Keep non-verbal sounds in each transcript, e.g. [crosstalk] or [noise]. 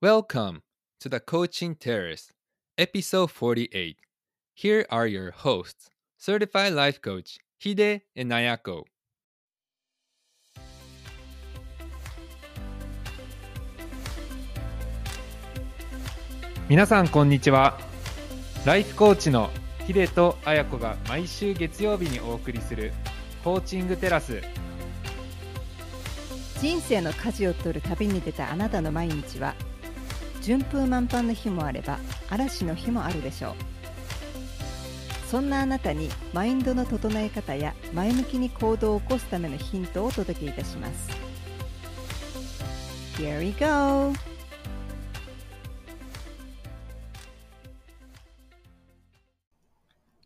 Welcome to the Coaching Terrace, episode 48. Here are your hosts, certified life coach Hide and Nayako. 皆さんこんにちは。ライフコーチのヒデとアヤコが毎週月曜日にお送りするコーチングテラス。人生の舵を取る旅に出たあなたの毎日は順風満帆の日もあれば嵐の日もあるでしょうそんなあなたにマインドの整え方や前向きに行動を起こすためのヒントをお届けいたします Here we go!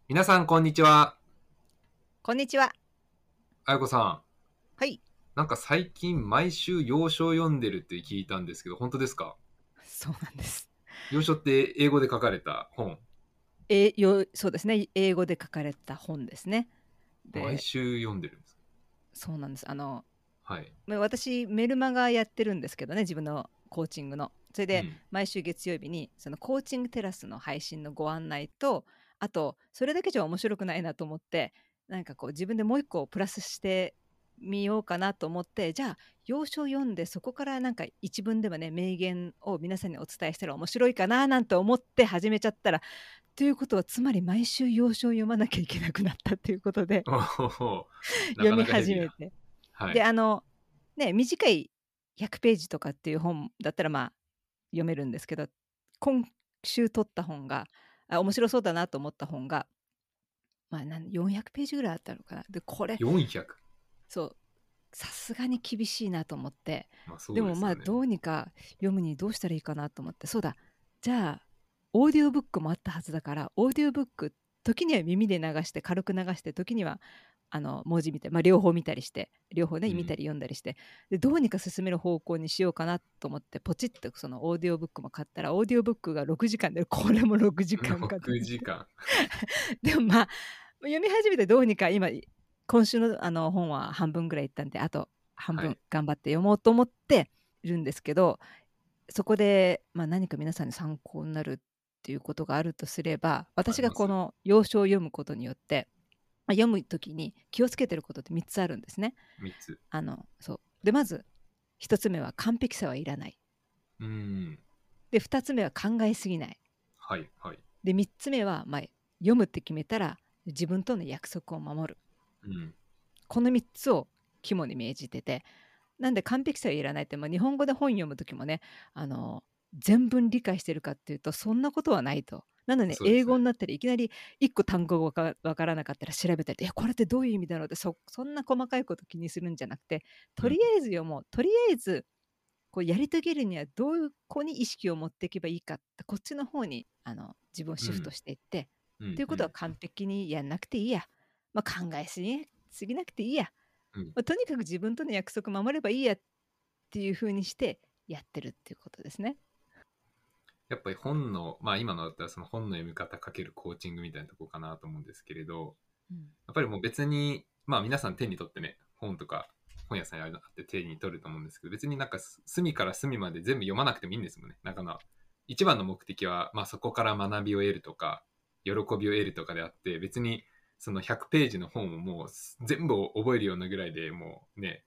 皆さんこんにちは。こんにちはあやこさん。はいなんか最近毎週要所読んでるって聞いたんですけど、本当ですか？そうなんです。要所って英語で書かれた本？えよそうですね。英語で書かれた本ですね。で毎週読んでるんですそうなんです。あのかはい。まあ私メルマガやってるんですけどね自分のコーチングの。それで、うん。毎週月曜日にそのコーチングテラスの配信のご案内とあとそれだけじゃ面白くないなと思ってなんかこう自分でもう一個プラスしてみようかなと思ってじゃあ要所を読んでそこからなんか一文でもね名言を皆さんにお伝えしたら面白いかななんて思って始めちゃったらということはつまり毎週要所を読まなきゃいけなくなったということで [laughs] 読み始め。て。はい。であのね短い100ページとかっていう本だったらまあ読めるんですけど今週取った本があ面白そうだなと思った本が、まあ、なん400ページぐらいあったのかなでこれ400。そう。さすがに厳しいなと思って。まあでね。もまあどうにか読むにどうしたらいいかなと思ってそうだ。じゃあオーディオブックもあったはずだからオーディオブック時には耳で流して軽く流して時にはあの文字見て、まあ、両方見たりして両方ねうん見たり読んだりして、でどうにか進める方向にしようかなと思ってポチッとそのオーディオブックも買ったらオーディオブックが6時間でこれも6時間かかって。6時間。[laughs] でもまあ読み始めてどうにか今今週のあの本は半分ぐらいいったんであと半分はい頑張って読もうと思っているんですけど、そこで、まあ、何か皆さんに参考になるっていうことがあるとすれば私がこの要所を読むことによってまあ読む時に気をつけてることって3つあるんですね。3つ。あのそうでまず1つ目は完璧さはいらない。うーん。で2つ目は考えすぎない。はいはい。で3つ目は、まあ、読むって決めたら自分との約束を守る。うん。この3つを肝に銘じててなんで完璧さはいらないって、まあ、日本語で本読む時もねあの全文理解してるかっていうとそんなことはないと。なので、そうですね英語になったりいきなり1個単語がわからなかったら調べたり「えこれってどういう意味だろう?」ってそそんな細かいこと気にするんじゃなくてとりあえず読もう、とりあえずこうやり遂げるにはどうこに意識を持っていけばいいかってこっちの方にあの自分をシフトしていって、うんということは完璧にやんなくていいや、まあ、考えすぎすぎなくていいや、うんまあ、とにかく自分との約束守ればいいやっていうふうにしてやってるっていうことですね。やっぱり本の、まあ今のだったらその本の読み方かけるコーチングみたいなとこかなと思うんですけれど、うんやっぱりもう別に、まあ皆さん手に取ってね、本とか本屋さんにあって手に取ると思うんですけど、別になんか隅から隅まで全部読まなくてもいいんですもんね。なんかな一番の目的は、まあそこから学びを得るとか、喜びを得るとかであって、別にその100ページの本をもう全部覚えるようなぐらいでもうね、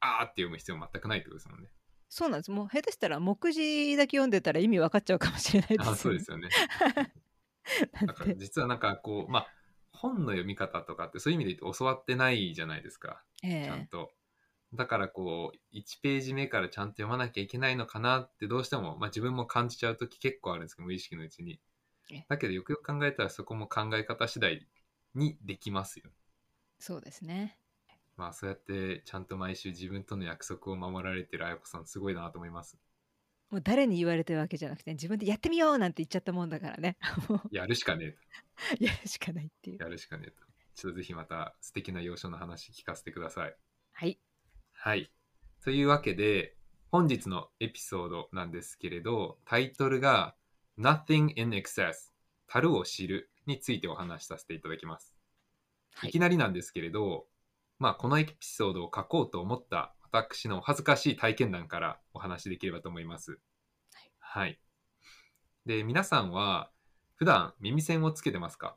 あーって読む必要全くないってことですもんね。そうなんですもう下手したら目次だけ読んでたら意味分かっちゃうかもしれないですよ、ね。あそうですよね。[laughs] だだから実はなんかこう、まあ本の読み方とかってそういう意味で言うと教わってないじゃないですか。えちゃんえと。だからこう、1ページ目からちゃんと読まなきゃいけないのかなってどうしても、まあ自分も感じちゃうとき結構あるんですけど、無意識のうちにえ。だけどよくよく考えたらそこも考え方次第にできますよ。そうですね。まあそうやってちゃんと毎週自分との約束を守られてるあやこさんすごいなと思います。もう誰に言われてるわけじゃなくて自分でやってみようなんて言っちゃったもんだからね。やるしかね [laughs] やるしかないっていうえと。。やるしかねえと。ちょっとぜひまた素敵な要所の話聞かせてください。はい。はい。というわけで、本日のエピソードなんですけれど、タイトルが Nothing in Excess 樽を知るについてお話しさせていただきます。はいいきなりなんですけれど、まあ、このエピソードを書こうと思った私のお恥ずかしい体験談からお話しできればと思います。はい。で、皆さんは、普段耳栓をつけてますか？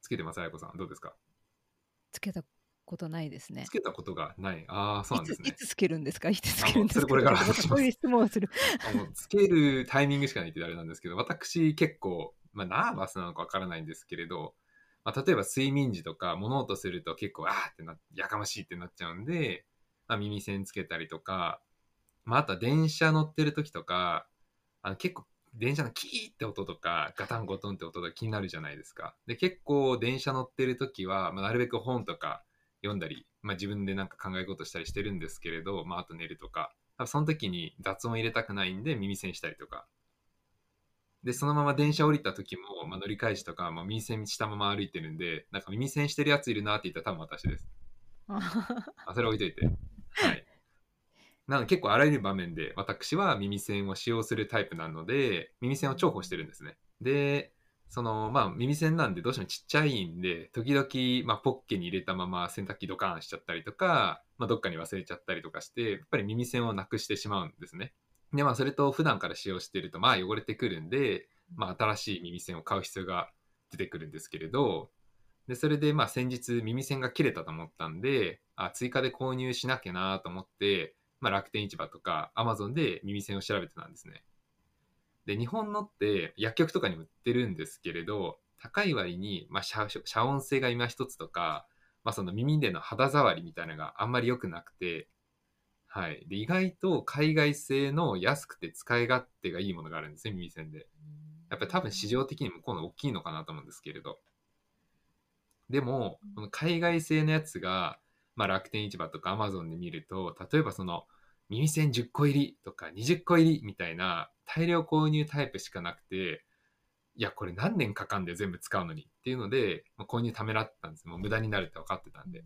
つけてます、あやこさん。どうですか？つけたことないですねつ。けたことがない。ああ、そうなんですね。いついつつけるんですか？いつつけるんですか？れこれからまたそういう質問をする。あもうつけるタイミングしかないってあれなんですけど、私結構、まあ、ナーバスなのかわからないんですけれど、まあ、例えば睡眠時とか物音すると結構、あーってな、やかましいってなっちゃうんで、まあ、耳栓つけたりとか、まあ、あとは電車乗ってる時とか、あの結構電車のキーって音とか、ガタンゴトンって音が気になるじゃないですか。で、結構電車乗ってる時は、まあ、なるべく本とか読んだり、まあ、自分でなんか考え事したりしてるんですけれど、まあ、あと寝るとか、その時に雑音入れたくないんで耳栓したりとか。で、そのまま電車降りた時も、まあ、乗り返しとか、まあ、耳栓したまま歩いてるんで、なんか耳栓してるやついるなって言ったら多分私です。[laughs] あ、それ置いといて。はい。なので結構あらゆる場面で私は耳栓を使用するタイプなので、耳栓を重宝してるんですね。で、そのまあ耳栓なんでどうしてもちっちゃいんで、時々まあポッケに入れたまま洗濯機ドカーンしちゃったりとか、まあどっかに忘れちゃったりとかして、やっぱり耳栓をなくしてしまうんですね。でまあそれと普段から使用しているとまあ汚れてくるんで、まあ新しい耳栓を買う必要が出てくるんですけれど、で、それでまあ先日耳栓が切れたと思ったんで、あ、追加で購入しなきゃなと思って、まあ楽天市場とか Amazon で耳栓を調べてたんですね。で、日本のって薬局とかにも売ってるんですけれど、高い割に、まあ遮遮音性が今一つとか、まあその耳での肌触りみたいなのがあんまり良くなくて、はい。で、意外と海外製の安くて使い勝手がいいものがあるんですね、耳栓で。やっぱり多分市場的に向こうの大きいのかなと思うんですけれど。でも、この海外製のやつが、まあ、楽天市場とかアマゾンで見ると、例えばその耳栓10個入りとか20個入りみたいな大量購入タイプしかなくて、いや、これ何年かかんで全部使うのにっていうので、まあ、購入ためらってたんです。もう無駄になるって分かってたんで。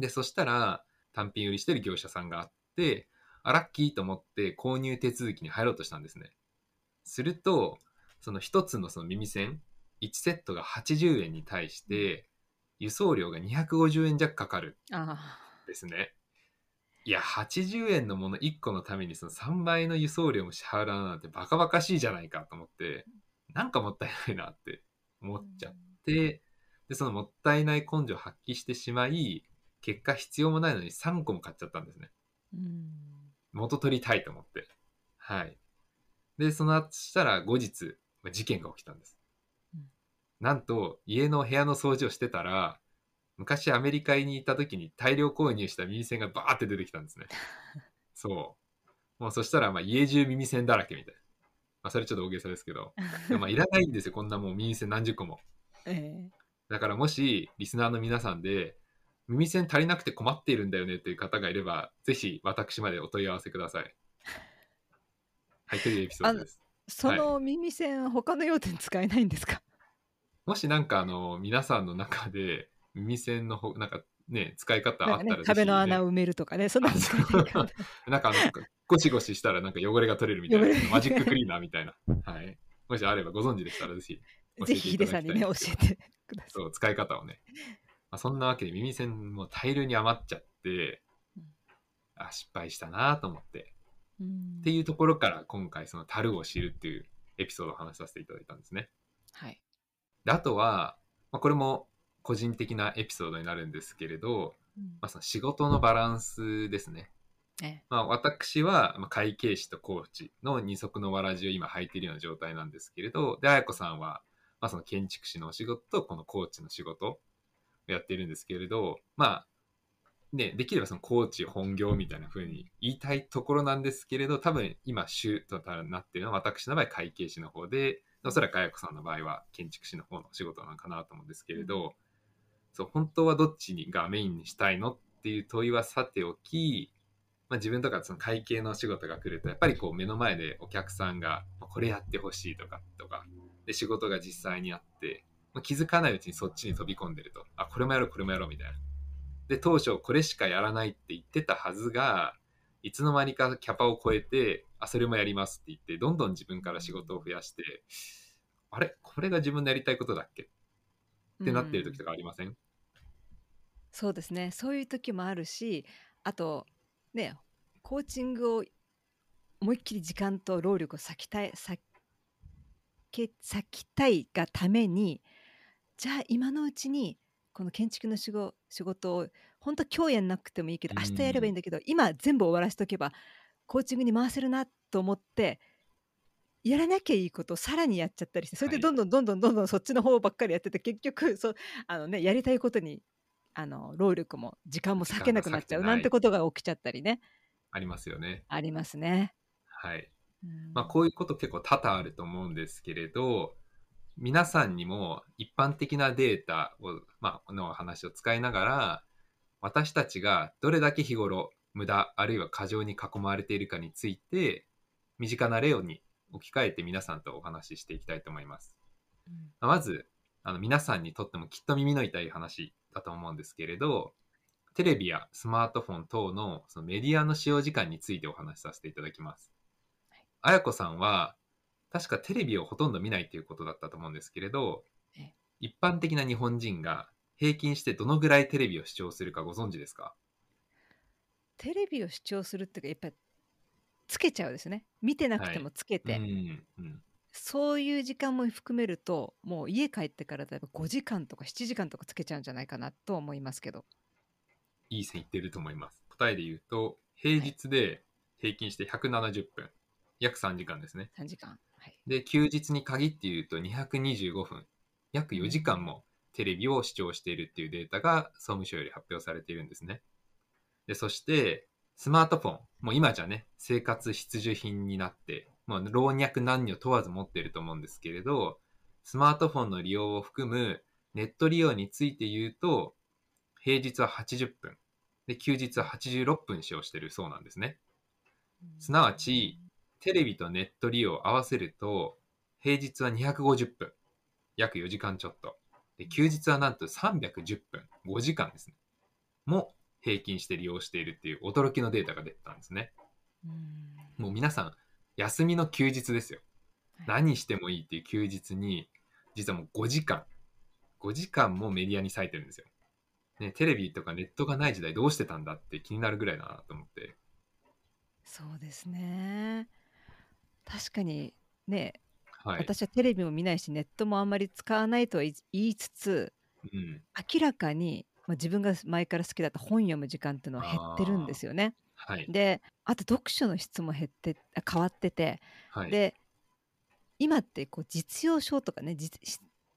で、そしたら単品売りしてる業者さんがあって、あ、ラッキーと思って購入手続きに入ろうとしたんですね。すると、その一つのその耳栓、1セットが80円に対して、輸送料が250円弱かかるですね。いや、80円のもの1個のためにその3倍の輸送量も支払うなんてバカバカしいじゃないかと思って、なんかもったいないなって思っちゃって、で、そのもったいない根性を発揮してしまい、結果必要もないのに3個も買っちゃったんですね。ーうん元取りたいと思って。はい。で、その後したら後日、まあ事件が起きたんです。うんなんと、家の部屋の掃除をしてたら、昔アメリカに行った時に大量購入した耳栓がバーって出てきたんですね。[laughs] そう。もうそしたら、まあ家中耳栓だらけみたいな。まあそれちょっと大げさですけど。でもまあいらないんですよ、こんなもう耳栓何十個も。[laughs] えだからもし、リスナーの皆さんで、耳栓足りなくて困っているんだよねという方がいれば、ぜひ私までお問い合わせください。はい、というエピソードです。その耳栓、他の用途に使えないんですか？もしなんかあの、皆さんの中で耳栓のほ、なんかね、使い方あったらね、壁の穴を埋めるとかね、そんなの使いから。[laughs] なんかあの、ゴシゴシしたらなんか汚れが取れるみたいなマジッククリーナーみたいな。はい。もしあればご存知でしたらぜひ、ぜひヒデさんにね、教えてください。そう、使い方をね。まあ、そんなわけで耳栓も大量に余っちゃってうん、あ、失敗したなと思って。うんっていうところから今回その樽を知るっていうエピソードを話させていただいたんですね。はい。であとは、まあ、これも個人的なエピソードになるんですけれど、うんまあ、その仕事のバランスですね。えまあ、私はまあ会計士とコーチの二足のわらじを今履いているような状態なんですけれど、で、彩子さんは、まあ、その建築士のお仕事とこのコーチの仕事をやっているんですけれど、まあ、ね、できればそのコーチ本業みたいな風に言いたいところなんですけれど、多分今主となっているのは私の場合会計士の方で、おそらく彩子さんの場合は建築士の方のお仕事なのかなと思うんですけれど、そう、本当はどっちがメインにしたいのっていう問いはさておき、まあ、自分とかその会計のお仕事が来ると、やっぱりこう目の前でお客さんがまあこれやってほしいとか、とか、で仕事が実際にあって、まあ、気づかないうちにそっちに飛び込んでると、あ、これもやろう、これもやろうみたいな。で、当初これしかやらないって言ってたはずが、いつの間にかキャパを超えて、あ、それもやりますって言って、どんどん自分から仕事を増やして、あれ？これが自分のやりたいことだっけ？ってなってる時とかありません、そうですね。そういう時もあるしあとねコーチングを思いっきり時間と労力を割きたい割け割きたいがためにじゃあ今のうちにこの建築の仕事仕事を本当今日やんなくてもいいけどう明日やればいいんん。だけど今全部終わらせとけばコーチングに回せるなと思ってやらなきゃいいことをさらにやっちゃったりしてそれはい。でどんどんどんどんどんどんそっちの方ばっかりやってて結局そうあの、ね、やりたいことにあの労力も時間も時割けなくなっちゃうななんい。てことが起きちゃったりねありますよね。ありますね。はい。うまあ、んこういうこと結構多々あると思うんですけれど、皆さんにも一般的なデータを、まあ、の話を使いながら、私たちがどれだけ日頃無駄あるいは過剰に囲まれているかについて、身近な例に置き換えて皆さんとお話ししていきたいと思います。うんまず、あの皆さんにとってもきっと耳の痛い話だと思うんですけれど、テレビやスマートフォン等のそのメディアの使用時間についてお話しさせていただきます。あやこさんは、確かテレビをほとんど見ないということだったと思うんですけれどええ、一般的な日本人が平均してどのぐらいテレビを視聴するかご存知ですか？テレビを視聴するっていうかやっぱりつけちゃうですね見てなくはい。てもつけうて、ん、うん。そういう時間も含めるともう家帰ってから例えば5時間とか7時間とかつけちゃうんじゃないかなと思いますけどいい線いってると思います。答えで言うと、平はい日で平均して170分、約3時間ですね。3時間はい、で、休日に限って言うと225分、約4時間もテレビを視聴しているっていうデータが総務省より発表されているんですね。で、そして、スマートフォン、もう今じゃね、生活必需品になって、もう老若男女問わず持っていると思うんですけれど、スマートフォンの利用を含むネット利用について言うと、平日は80分、で、休日は86分使用しているそうなんですね。すなわち、テレビとネット利用を合わせると、平日は250分、約4時間ちょっと。で、休日はなんと310分、5時間ですね。も平均して利用しているっていう驚きのデータが出てたんですね。うんもう皆さん、休みの休日ですよ。はい何してもいいっていう休日に、実はもう5時間、5時間もメディアに割いてるんですよ。ね、テレビとかネットがない時代どうしてたんだって気になるぐらいだなと思って。そうですね確かにねはい。私はテレビも見ないしネットもあんまり使わないとは言いつつうん。明らかに、まあ、自分が前から好きだった本読む時間っていうのは減ってるんですよね。はい。であと読書の質も減ってあ変わってて、はい。で今ってこう実用書とかね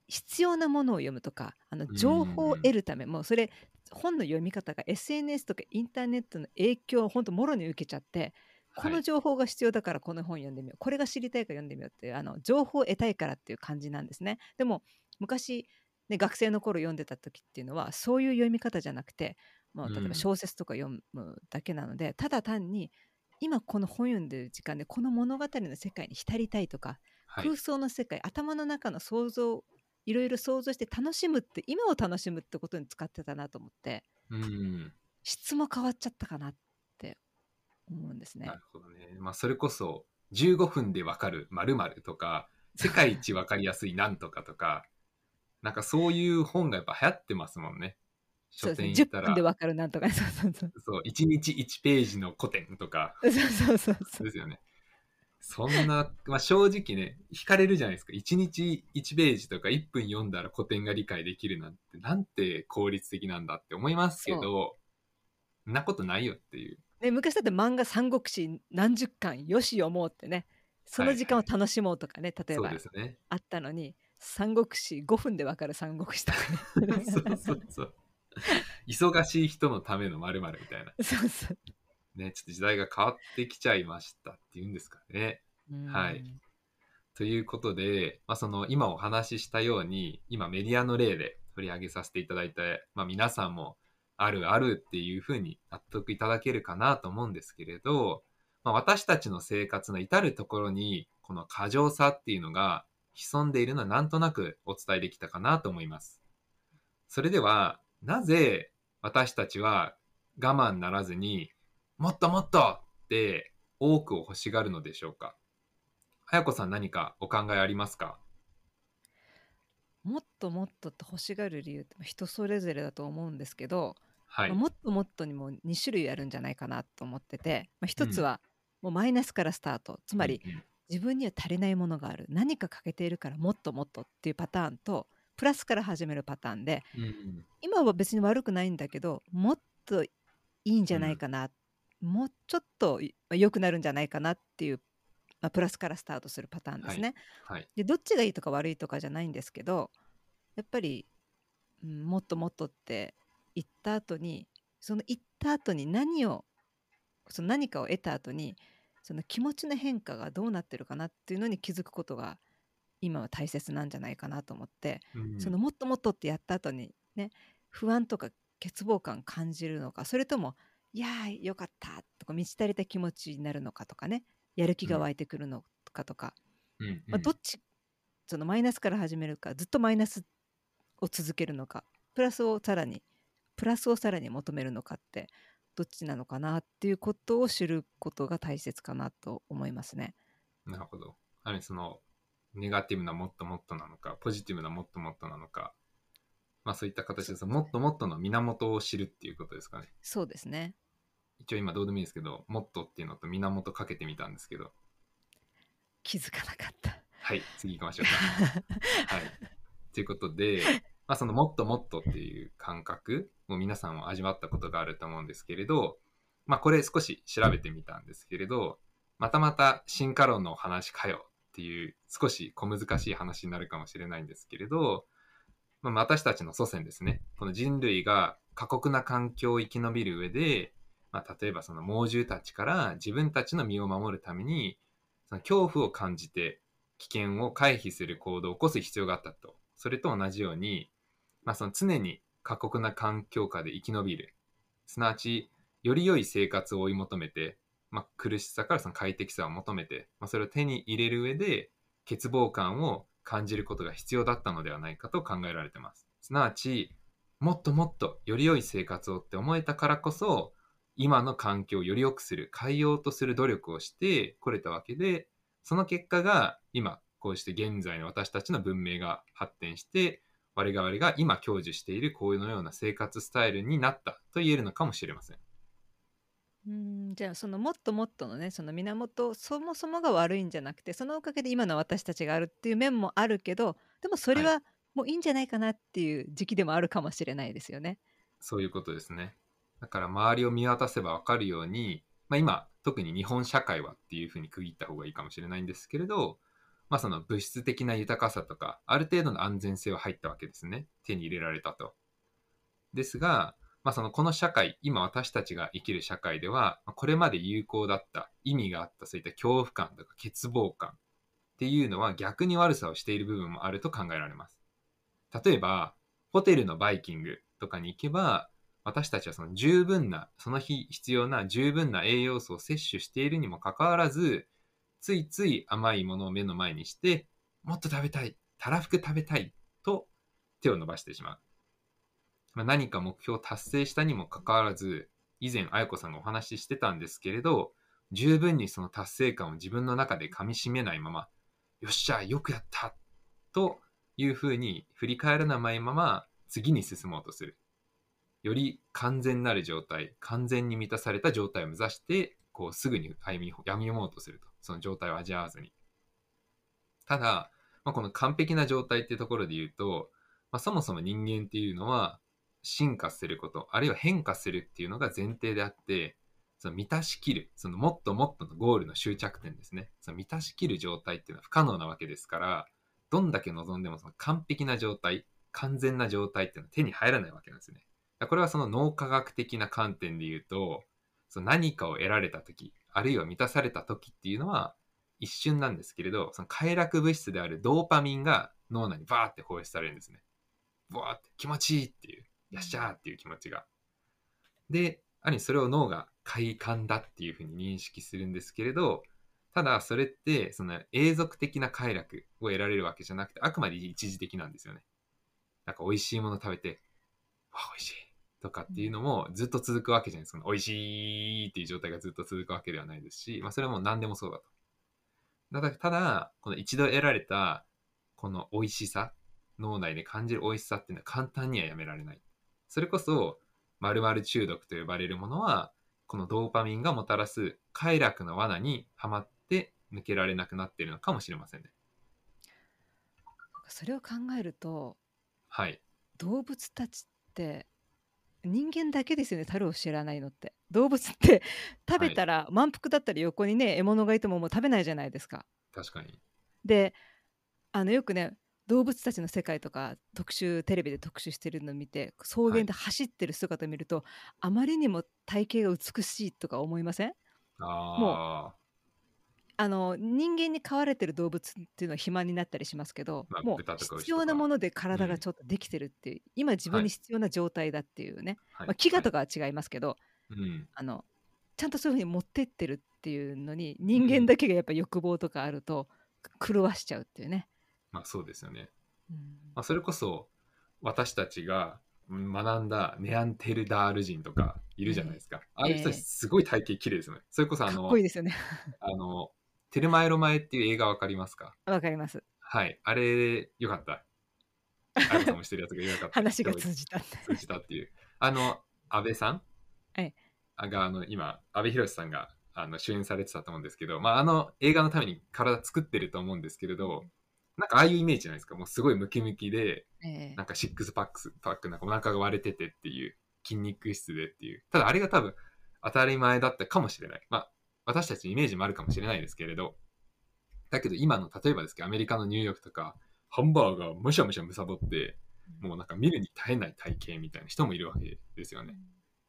必要なものを読むとかあの情報を得るためもうそれ本の読み方が SNS とかインターネットの影響を本当もろに受けちゃってこのはい情報が必要だからこの本読んでみようこれが知りたいから読んでみようっていうあの情報を得たいからっていう感じなんですね。でも昔、ね、学生の頃読んでた時っていうのはそういう読み方じゃなくて、まあ、例えうんば小説とか読むだけなので、ただ単に今この本読んでる時間でこの物語の世界に浸りたいとか、はい空。想の世界頭の中の想像いろいろ想像して楽しむって今を楽しむってことに使ってたなと思ってうん。質も変わっちゃったかなって思うんですねな。るほどね。まあ、それこそ、15分でわかる〇〇とか、世界一わかりやすいなんとかとか、[laughs] なんかそういう本がやっぱ流行ってますもんね。書そうですね10店行ったら分で、わかるなんとかそう [laughs] そうそうそう、1日1ページの古典とか、そうそうそうそうですよね。そんな、まあ、正直ね、惹かれるじゃないですか。1日1ページとか1分読んだら古典が理解できるなんて、なんて効率的なんだって思いますけど、そんなことないよっていう。ね、昔だって漫画「三国志」何十巻よし読もうってねその時間をはいはい楽しもうとかね、例えそうばですね。あったのに「三国志」5分でわかる三国志とかね [laughs] そうそうそう。忙しい人のための〇〇みたいな。[laughs] そうそうね、ちょっと時代が変わってきちゃいましたっていうんですかね。はいうんということで、まあ、その今お話ししたように、今メディアの例で取り上げさせていただいて、まあ、皆さんもあるあるっていうふうに納得いただけるかなと思うんですけれど、まあ、私たちの生活の至るところに、この過剰さっていうのが潜んでいるのはなんとなくお伝えできたかなと思います。それでは、なぜ私たちは我慢ならずに、もっともっとって多くを欲しがるのでしょうか？早子さん何かお考えありますか？もっともっとって欲しがる理由って人それぞれだと思うんですけど、はい。まあもっともっとにも2種類あるんじゃないかなと思ってて、まあ、一つうんはもうマイナスからスタート。つまりうんうん。自分には足りないものがある。何か欠けているからもっともっとっていうパターンとプラスから始めるパターンでうんうん。今は別に悪くないんだけどもっといいんじゃないかな、もうちょっとい良くなるんじゃないかなっていう、まあ、プラスからスタートするパターンですね。はい。でどっちがいいとか悪いとかじゃないんですけどやっぱり、うん、もっともっとって言った後にその言った後に何をその何かを得た後にその気持ちの変化がどうなってるかなっていうのに気づくことが今は大切なんじゃないかなと思って、うん。そのもっともっとってやった後にね不安とか欠乏感感じるのかそれともいやーよかったとか満ち足りた気持ちになるのかとかねやる気が湧いてくるのかとか、うんうん。まあ、どっちそのマイナスから始めるかずっとマイナスを続けるのかプラスをさらにプラスをさらに求めるのかってどっちなのかなっていうことを知ることが大切かなと思いますね。なるほど。あれその、ネガティブなもっともっとなのか、ポジティブなもっともっとなのか、まあそういった形でそのもっともっとの源を知るっていうことですかね。そうですね。一応今どうでもいいですけど、もっとっていうのと源かけてみたんですけど、気づかなかった。はい、次行きましょうか。[laughs] はい。ということで、まあ、そのもっともっとっていう感覚を皆さんも味わったことがあると思うんですけれど、まあ、これ少し調べてみたんですけれど、またまた進化論の話かよっていう少し小難しい話になるかもしれないんですけれど、まあ、私たちの祖先ですね、この人類が過酷な環境を生き延びる上で、まあ、例えばその猛獣たちから自分たちの身を守るために、その恐怖を感じて危険を回避する行動を起こす必要があったと。それと同じように、まあ、その常に過酷な環境下で生き延びる。すなわち、より良い生活を追い求めて、まあ、苦しさからその快適さを求めて、まあ、それを手に入れる上で、欠乏感を感じることが必要だったのではないかと考えられてます。すなわち、もっともっとより良い生活をって思えたからこそ、今の環境をより良くする、変えようとする努力をしてこれたわけで、その結果が今、こうして現在の私たちの文明が発展して、我々が今享受しているこういうのような生活スタイルになったと言えるのかもしれません。うんじゃあそのもっともっとのねその源そもそもが悪いんじゃなくてそのおかげで今の私たちがあるっていう面もあるけどでもそれはもういいんじゃないかなっていう時期でもあるかもしれないですよね。そういうことですね。だから周りを見渡せばわかるように、まあ、今、特に日本社会はっていうふうに区切った方がいいかもしれないんですけれど、まあ、その物質的な豊かさとか、ある程度の安全性は入ったわけですね。手に入れられたと。ですが、まあ、そのこの社会、今私たちが生きる社会では、これまで有効だった、意味があった、そういった恐怖感とか欠乏感っていうのは逆に悪さをしている部分もあると考えられます。例えば、ホテルのバイキングとかに行けば、私たちはその十分な、その日必要な十分な栄養素を摂取しているにもかかわらず、ついつい甘いものを目の前にして、もっと食べたい、たらふく食べたいと手を伸ばしてしまう。まあ、何か目標を達成したにもかかわらず、以前、あやこさんがお話ししてたんですけれど、十分にその達成感を自分の中で噛み締めないまま、よっしゃ、よくやったというふうに振り返らないまま次に進もうとする。より完全なる状態、完全に満たされた状態を目指して、こうすぐに歩み、やみもうとすると。その状態を味わわずに。ただ、まあ、この完璧な状態っていうところで言うと、まあ、そもそも人間っていうのは進化すること、あるいは変化するっていうのが前提であって、その満たしきる、そのもっともっとのゴールの終着点ですね。その満たしきる状態っていうのは不可能なわけですから、どんだけ望んでもその完璧な状態、完全な状態っていうのは手に入らないわけなんですね。これはその脳科学的な観点で言うと、その何かを得られた時、あるいは満たされた時っていうのは一瞬なんですけれど、その快楽物質であるドーパミンが脳内にバーって放出されるんですね。バーって気持ちいいっていう、よっしゃーっていう気持ちが。で、ある意味それを脳が快感だっていうふうに認識するんですけれど、ただそれってその永続的な快楽を得られるわけじゃなくて、あくまで一時的なんですよね。なんか美味しいもの食べて、わ、美味しい。とかっていうのもずっと続くわけじゃないですか。美味しいっていう状態がずっと続くわけではないですし、まあそれはもう何でもそうだと。だからただ、この一度得られたこの美味しさ、脳内で感じる美味しさっていうのは簡単にはやめられない。それこそ、〇〇中毒と呼ばれるものは、このドーパミンがもたらす快楽の罠にはまって抜けられなくなっているのかもしれませんね。それを考えるとはい。動物たちって人間だけですよね樽を知らないのって。動物って [laughs] 食べたら、満腹だったり横にね獲物がいてももう食べないじゃないですか。確かに。であのよくね動物たちの世界とか特集テレビで特集してるのを見て草原で走ってる姿を見ると、あまりにも体型が美しいとか思いません？ああの人間に飼われてる動物っていうのは肥満になったりしますけど、まあもう必要なもので体うんがちょっとできてるっていう、今自分はいに必要な状態だっていうね、あ。はいまあ、飢餓とか。かは違いますけど、うん。あのちゃんとそういうふうに持ってってるっていうのに人間だけがやっぱ欲望とかあると狂わしちゃうっていうね。まあそうですよね。うんまあ、それこそ私たちがうん学んだネアンテルダール人とかいるじゃないですか。ああいう人たちすごい体型綺麗ですよね。それこそあかっのこいいですよね。[laughs] あのテルマエロマエっていう映画わかりますか？わかります。はい。あれよかった。あさんもしてるやつがよかった。話が通じたって。通じたっていう。あの、阿部さん？はいが、あの、今、阿部寛さんがあの主演されてたと思うんですけど、まあ、あの映画のために体作ってると思うんですけれど、なんかああいうイメージじゃないですか？もうすごいムキムキで、ええなんかシックスパックス、パックなんかお腹が割れててっていう、筋肉質でっていう。ただあれが多分当たり前だったかもしれない。まあ、私たちのイメージもあるかもしれないですけれど、だけど今の、例えばですけど、アメリカのニューヨークとか、ハンバーガーむしゃむしゃむさぼって、もうなんか見るに耐えない体型みたいな人もいるわけですよね。やっ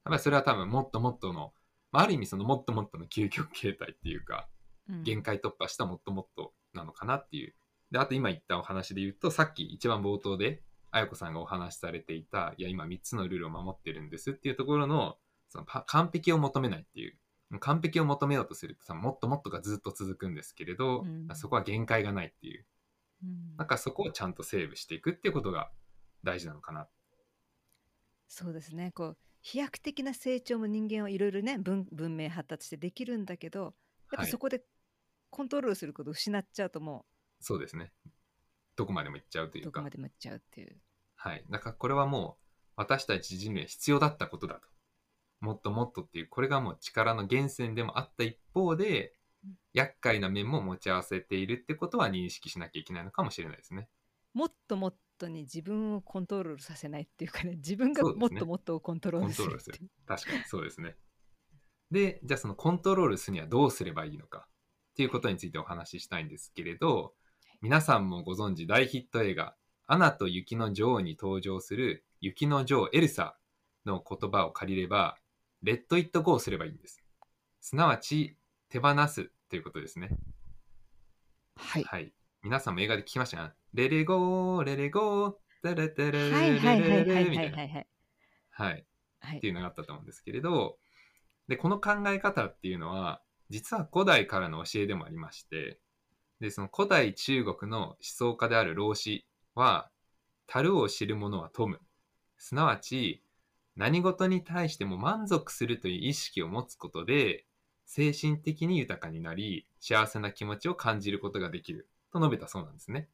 ぱりそれは多分もっともっとの、まあ、ある意味そのもっともっとの究極形態っていうか、うん限界突破したもっともっとなのかなっていう。で、あと今言ったお話で言うと、さっき一番冒頭で、あやこさんがお話しされていた、いや、今3つのルールを守ってるんですっていうところの、そのパ完璧を求めないっていう。完璧を求めようとするとさ、もっともっとがずっと続くんですけれど、うんそこは限界がないっていう。うんなんかそこをちゃんとセーブしていくっていうことが大事なのかな。そうですねこう飛躍的な成長も人間はいろいろね文文明発達してできるんだけどやっぱはいそこでコントロールすることを失っちゃうともそうですね。どこまでも行っちゃうというかうどこま。でもいっちゃうっていう。はい。だからこれはもう私たち人類は必要だったことだと。もっともっとっていう、これがもう力の源泉でもあった一方でうん、厄介な面も持ち合わせているってことは認識しなきゃいけないのかもしれないですね。もっともっとに自分をコントロールさせないっていうかね自分がもっともっとをコントロールするっていう確かにそうですね。で、じゃあそのコントロールするにはどうすればいいのかっていうことについてお話ししたいんですけれど、皆さんもご存知大ヒット映画、アナと雪の女王に登場する雪の女王エルサの言葉を借りれば、レッド・イット・ゴーすればいいんです。すなわち、手放すということですね。はいはい。皆さんも映画で聞きましたか？レレゴー、レレゴー、テレテレはいレはいはいはいレレはいみたいな。はいはいはい。はいっていうのがあったと思うんですけれど、で、この考え方っていうのは、実は古代からの教えでもありまして、で、その古代中国の思想家である老子は、樽を知る者は富む。すなわち、何事に対しても満足するという意識を持つことで、精神的に豊かになり、幸せな気持ちを感じることができる。と述べたそうなんですね。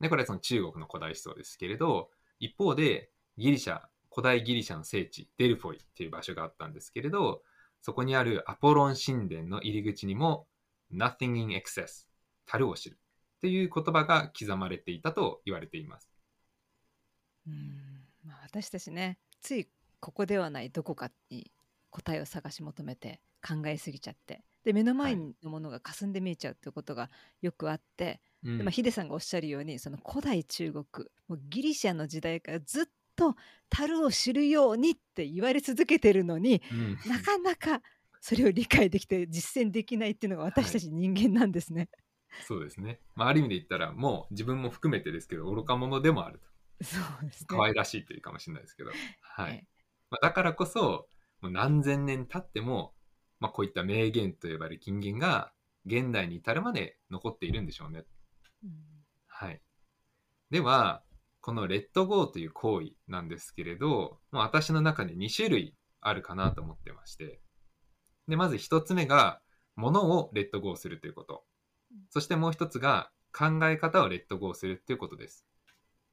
で、これはその中国の古代思想ですけれど、一方で、ギリシャ、古代ギリシャの聖地、デルフォイっていう場所があったんですけれど、そこにあるアポロン神殿の入り口にも、nothing in excess、樽を知るっていう言葉が刻まれていたと言われています。うんまあ、私たちねついここではないどこかに答えを探し求めて考えすぎちゃってで目の前のものが霞んで見えちゃうっていうことがよくあって、うんでまあ、ヒデさんがおっしゃるようにその古代中国もうギリシャの時代からずっと樽を知るようにって言われ続けてるのにうんなかなかそれを理解できて実践できないっていうのが私たち人間なんですね。そうですね。まあ、ある意味で言ったら、もう自分も含めてですけど、愚か者でもあると。そうですね。可愛らしいというかもしれないですけど。はえい。まあ、だからこそ、もう何千年経っても、まあ、こういった名言と呼ばれる金言が、現代に至るまで残っているんでしょうね。うんはい。では、このレッドゴーという行為なんですけれど、もう私の中で2種類あるかなと思ってまして。で、まず1つ目が、物をレッドゴーするということ。そしてもう1つが、考え方をレッドゴーするということです。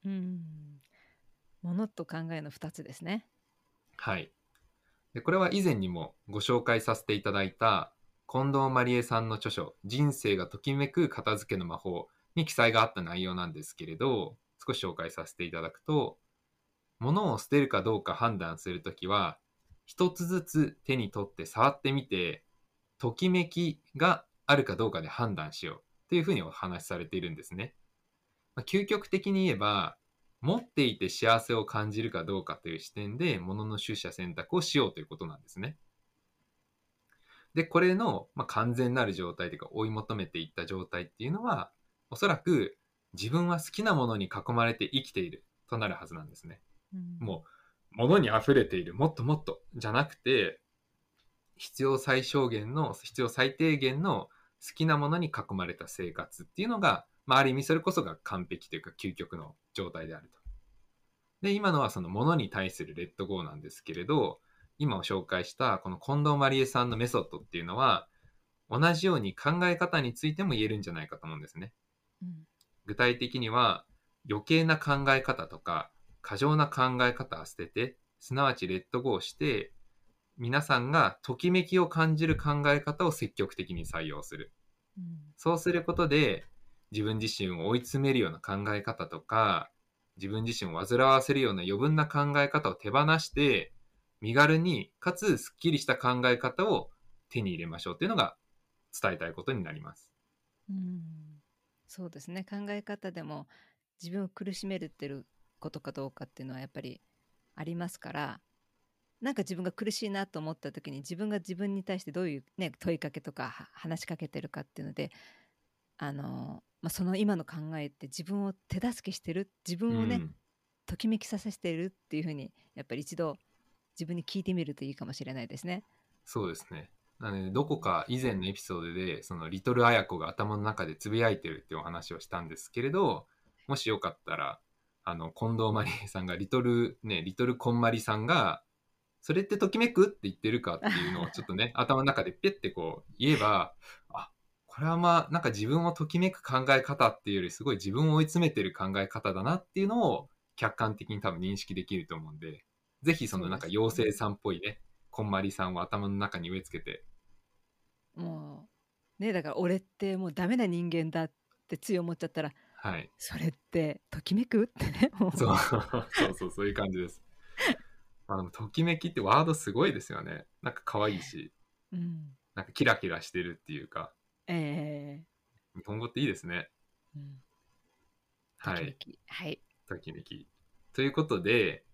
うん、ものと考えの2つですね。はい。でこれは以前にもご紹介させていただいた近藤まりえさんの著書「人生がときめく片付けの魔法」に記載があった内容なんですけれど少し紹介させていただくと物を捨てるかどうか判断するときは一つずつ手に取って触ってみてときめきがあるかどうかで判断しようというふうにお話しされているんですね。まあ、究極的に言えば持っていて幸せを感じるかどうかという視点で物の取捨選択をしようということなんですね。で、これの、まあ、完全なる状態というか追い求めていった状態っていうのはおそらく自分は好きなものに囲まれて生きているとなるはずなんですね。うん、もう物に溢れているもっともっとじゃなくて必要最小限の必要最低限の好きなものに囲まれた生活っていうのがまあ、ある意味それこそが完璧というか究極の状態であると。で、今のはそのものに対するレッドゴーなんですけれど、今を紹介したこの近藤まりえさんのメソッドっていうのは、同じように考え方についても言えるんじゃないかと思うんですね。うん、具体的には、余計な考え方とか、過剰な考え方は捨てて、すなわちレッドゴーして、皆さんがときめきを感じる考え方を積極的に採用する。うん、そうすることで、自分自身を追い詰めるような考え方とか、自分自身を煩わせるような余分な考え方を手放して、身軽にかつすっきりした考え方を手に入れましょうっていうのが伝えたいことになります。うんそうですね考え方でも自分を苦しめるってることかどうかっていうのはやっぱりありますからなんか自分が苦しいなと思った時に自分が自分に対してどういう、ね、問いかけとか話しかけてるかっていうのであのまあ、その今の考えって自分を手助けしてる自分をね、うん、ときめきさせてるっていうふうにやっぱり一度自分に聞いてみるといいかもしれないですね。そうですねなのでどこか以前のエピソードでそのリトル綾子が頭の中でつぶやいてるっていうお話をしたんですけれどもしよかったらあの近藤まりえさんがリトルねリトルこんまりさんがそれってときめくって言ってるかっていうのをちょっとね [laughs] 頭の中でピュッてこう言えばあこれはまあなんか自分をときめく考え方っていうよりすごい自分を追い詰めてる考え方だなっていうのを客観的に多分認識できると思うんでぜひそのなんか妖精さんっぽいねこんまりさんを頭の中に植え付けて。もうねだから俺ってもうダメな人間だってつい思っちゃったらはい。それってときめくってねそうそうそうそういう感じです。まあでもときめきってワードすごいですよね。なんか可愛いし、うん、なんかキラキラしてるっていうかえー、日本語っていいですね。うん、はい。はい。ときめき。ということで、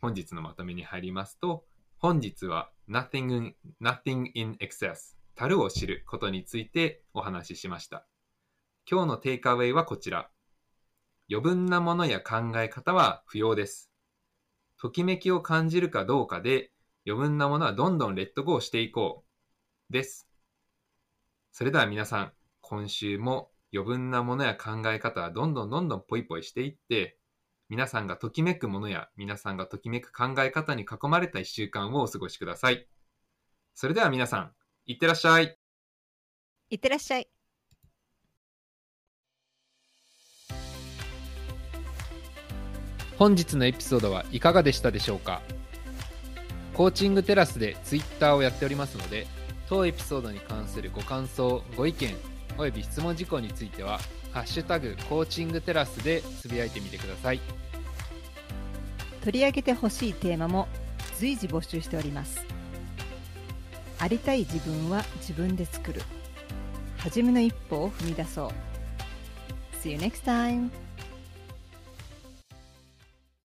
本日のまとめに入りますと、本日は nothing in, nothing in excess 樽を知ることについてお話ししました。今日のテイクアウェイはこちら。余分なものや考え方は不要です。ときめきを感じるかどうかで余分なものはどんどんレッドゴーしていこう。です。それでは皆さん、今週も余分なものや考え方はどんどんどんどんポイポイしていって、皆さんがときめくものや皆さんがときめく考え方に囲まれた1週間をお過ごしください。それでは皆さん、いってらっしゃい。いってらっしゃい。本日のエピソードはいかがでしたでしょうか？コーチングテラスでツイッターをやっておりますので、当エピソードに関するご感想、ご意見、および質問事項については、ハッシュタグコーチングテラスでつぶやいてみてください。取り上げてほしいテーマも随時募集しております。ありたい自分は自分で作る。初めの一歩を踏み出そう。See you next time!